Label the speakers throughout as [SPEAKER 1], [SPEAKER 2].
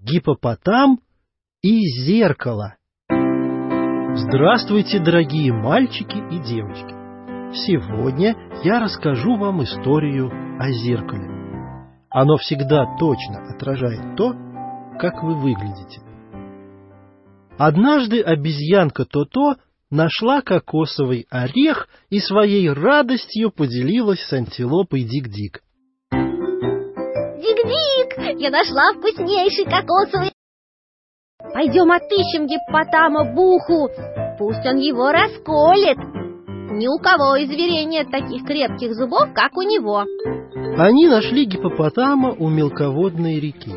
[SPEAKER 1] Гипопотам и зеркало Здравствуйте, дорогие мальчики и девочки! Сегодня я расскажу вам историю о зеркале. Оно всегда точно отражает то, как вы выглядите. Однажды обезьянка То-То нашла кокосовый орех и своей радостью поделилась с антилопой Дик-Дик.
[SPEAKER 2] Дик-Дик, я нашла вкуснейший кокосовый Пойдем отыщем гиппотама Буху, пусть он его расколет. Ни у кого из зверей нет таких крепких зубов, как у него.
[SPEAKER 1] Они нашли гипопотама у мелководной реки.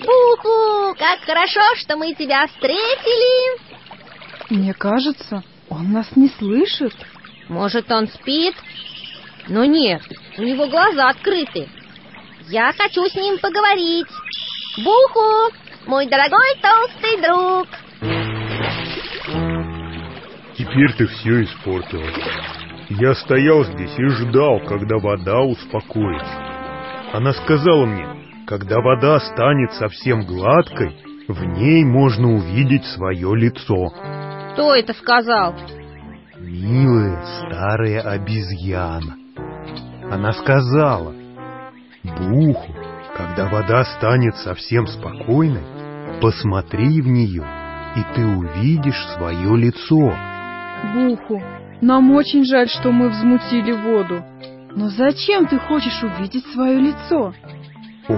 [SPEAKER 2] Буху, как хорошо, что мы тебя встретили.
[SPEAKER 3] Мне кажется, он нас не слышит.
[SPEAKER 2] Может, он спит? Но нет, у него глаза открыты. Я хочу с ним поговорить. Буху, мой дорогой толстый друг.
[SPEAKER 4] Теперь ты все испортила. Я стоял здесь и ждал, когда вода успокоится. Она сказала мне, когда вода станет совсем гладкой, в ней можно увидеть свое лицо.
[SPEAKER 2] Кто это сказал?
[SPEAKER 4] Милая старая обезьяна. Она сказала, Буху, когда вода станет совсем спокойной, посмотри в нее, и ты увидишь свое лицо.
[SPEAKER 3] Буху, нам очень жаль, что мы взмутили воду. Но зачем ты хочешь увидеть свое лицо?
[SPEAKER 4] О,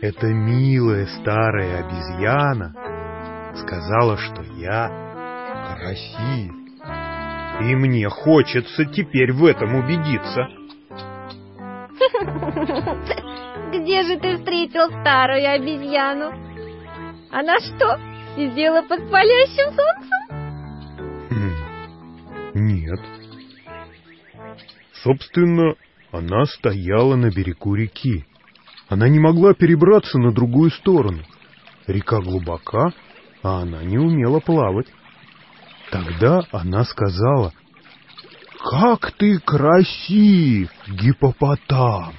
[SPEAKER 4] эта милая старая обезьяна сказала, что я красив. И мне хочется теперь в этом убедиться.
[SPEAKER 2] Где же ты встретил старую обезьяну? Она что, сидела под палящим солнцем?
[SPEAKER 4] Хм, нет. Собственно, она стояла на берегу реки. Она не могла перебраться на другую сторону. Река глубока, а она не умела плавать. Тогда она сказала, «Как ты красив, гипопотам!»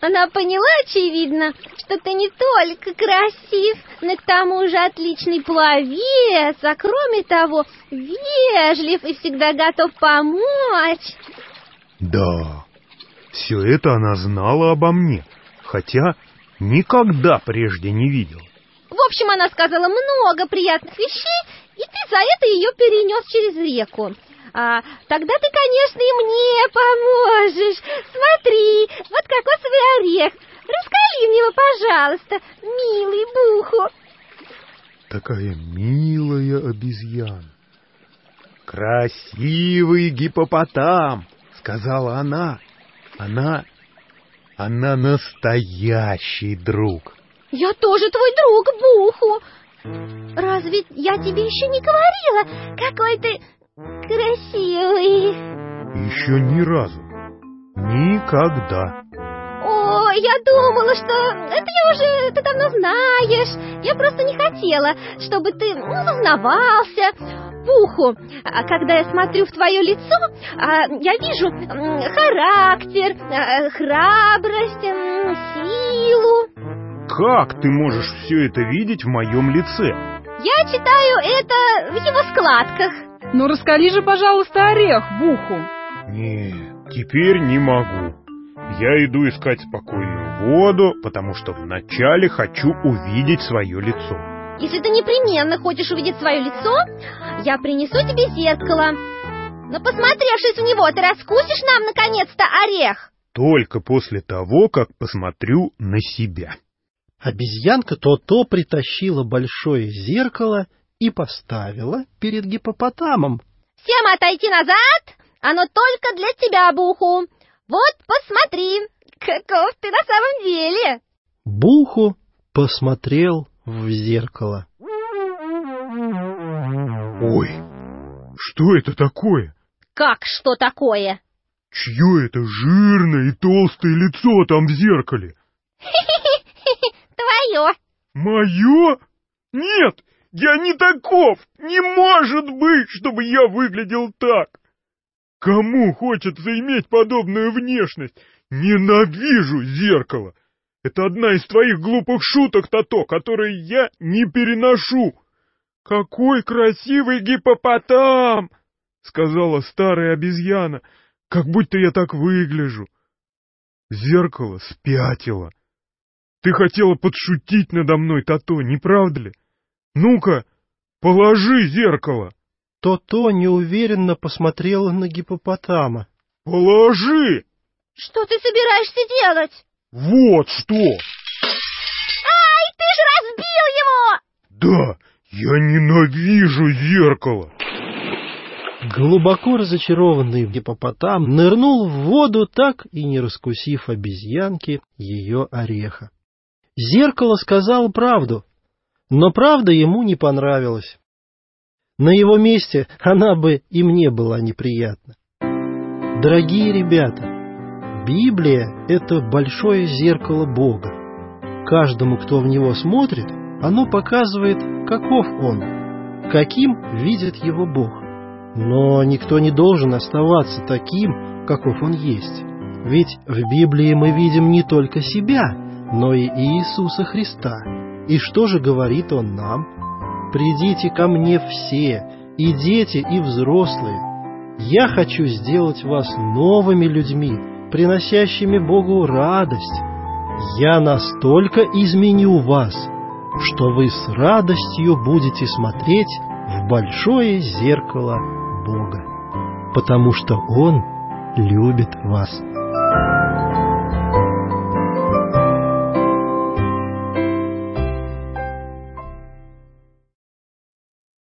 [SPEAKER 2] Она поняла, очевидно, что ты не только красив, но к тому же отличный пловец, а кроме того, вежлив и всегда готов помочь.
[SPEAKER 4] Да, все это она знала обо мне, хотя никогда прежде не видел.
[SPEAKER 2] В общем, она сказала много приятных вещей, и ты за это ее перенес через реку. А, тогда ты, конечно, и мне поможешь. Смотри, вот кокосовый орех. Раскали мне его, пожалуйста, милый Буху.
[SPEAKER 4] Такая милая обезьяна. Красивый гипопотам, сказала она. Она... она настоящий друг.
[SPEAKER 2] Я тоже твой друг, Буху. Разве я тебе еще не говорила, какой ты красивый?
[SPEAKER 4] Еще ни разу. Никогда.
[SPEAKER 2] О, я думала, что это я уже ты давно знаешь. Я просто не хотела, чтобы ты ну, зазнавался. Пуху, а когда я смотрю в твое лицо, а, я вижу характер, а, храбрость, силу.
[SPEAKER 4] Как ты можешь все это видеть в моем лице?
[SPEAKER 2] Я читаю это в его складках.
[SPEAKER 3] Ну раскали же, пожалуйста, орех, Буху.
[SPEAKER 4] Нет, теперь не могу. Я иду искать спокойную воду, потому что вначале хочу увидеть свое лицо.
[SPEAKER 2] Если ты непременно хочешь увидеть свое лицо, я принесу тебе зеркало. Но посмотревшись в него, ты раскусишь нам наконец-то орех.
[SPEAKER 4] Только после того, как посмотрю на себя.
[SPEAKER 1] Обезьянка то-то притащила большое зеркало и поставила перед гипопотамом.
[SPEAKER 2] Всем отойти назад, оно только для тебя, Буху. Вот посмотри, каков ты на самом деле.
[SPEAKER 1] Буху посмотрел в зеркало.
[SPEAKER 4] Ой, что это такое?
[SPEAKER 2] Как что такое?
[SPEAKER 4] Чье это жирное и толстое лицо там в зеркале?
[SPEAKER 2] Твое.
[SPEAKER 4] Мое? Нет, я не таков! Не может быть, чтобы я выглядел так! Кому хочется иметь подобную внешность? Ненавижу зеркало! Это одна из твоих глупых шуток, Тато, которые я не переношу. Какой красивый гипопотам! Сказала старая обезьяна, как будто я так выгляжу. Зеркало спятило. Ты хотела подшутить надо мной, Тато, не правда ли? Ну-ка, положи зеркало.
[SPEAKER 1] То-то неуверенно посмотрела на гипопотама.
[SPEAKER 4] Положи!
[SPEAKER 2] Что ты собираешься делать?
[SPEAKER 4] Вот что!
[SPEAKER 2] Ай, ты же разбил его!
[SPEAKER 4] Да, я ненавижу зеркало.
[SPEAKER 1] Глубоко разочарованный гипопотам нырнул в воду, так и не раскусив обезьянки ее ореха. Зеркало сказало правду, но правда ему не понравилась. На его месте она бы и мне была неприятна. Дорогие ребята, Библия — это большое зеркало Бога. Каждому, кто в него смотрит, оно показывает, каков он, каким видит его Бог. Но никто не должен оставаться таким, каков он есть. Ведь в Библии мы видим не только себя, но и Иисуса Христа. И что же говорит он нам? «Придите ко мне все, и дети, и взрослые. Я хочу сделать вас новыми людьми, приносящими Богу радость. Я настолько изменю вас, что вы с радостью будете смотреть в большое зеркало Бога, потому что Он любит вас.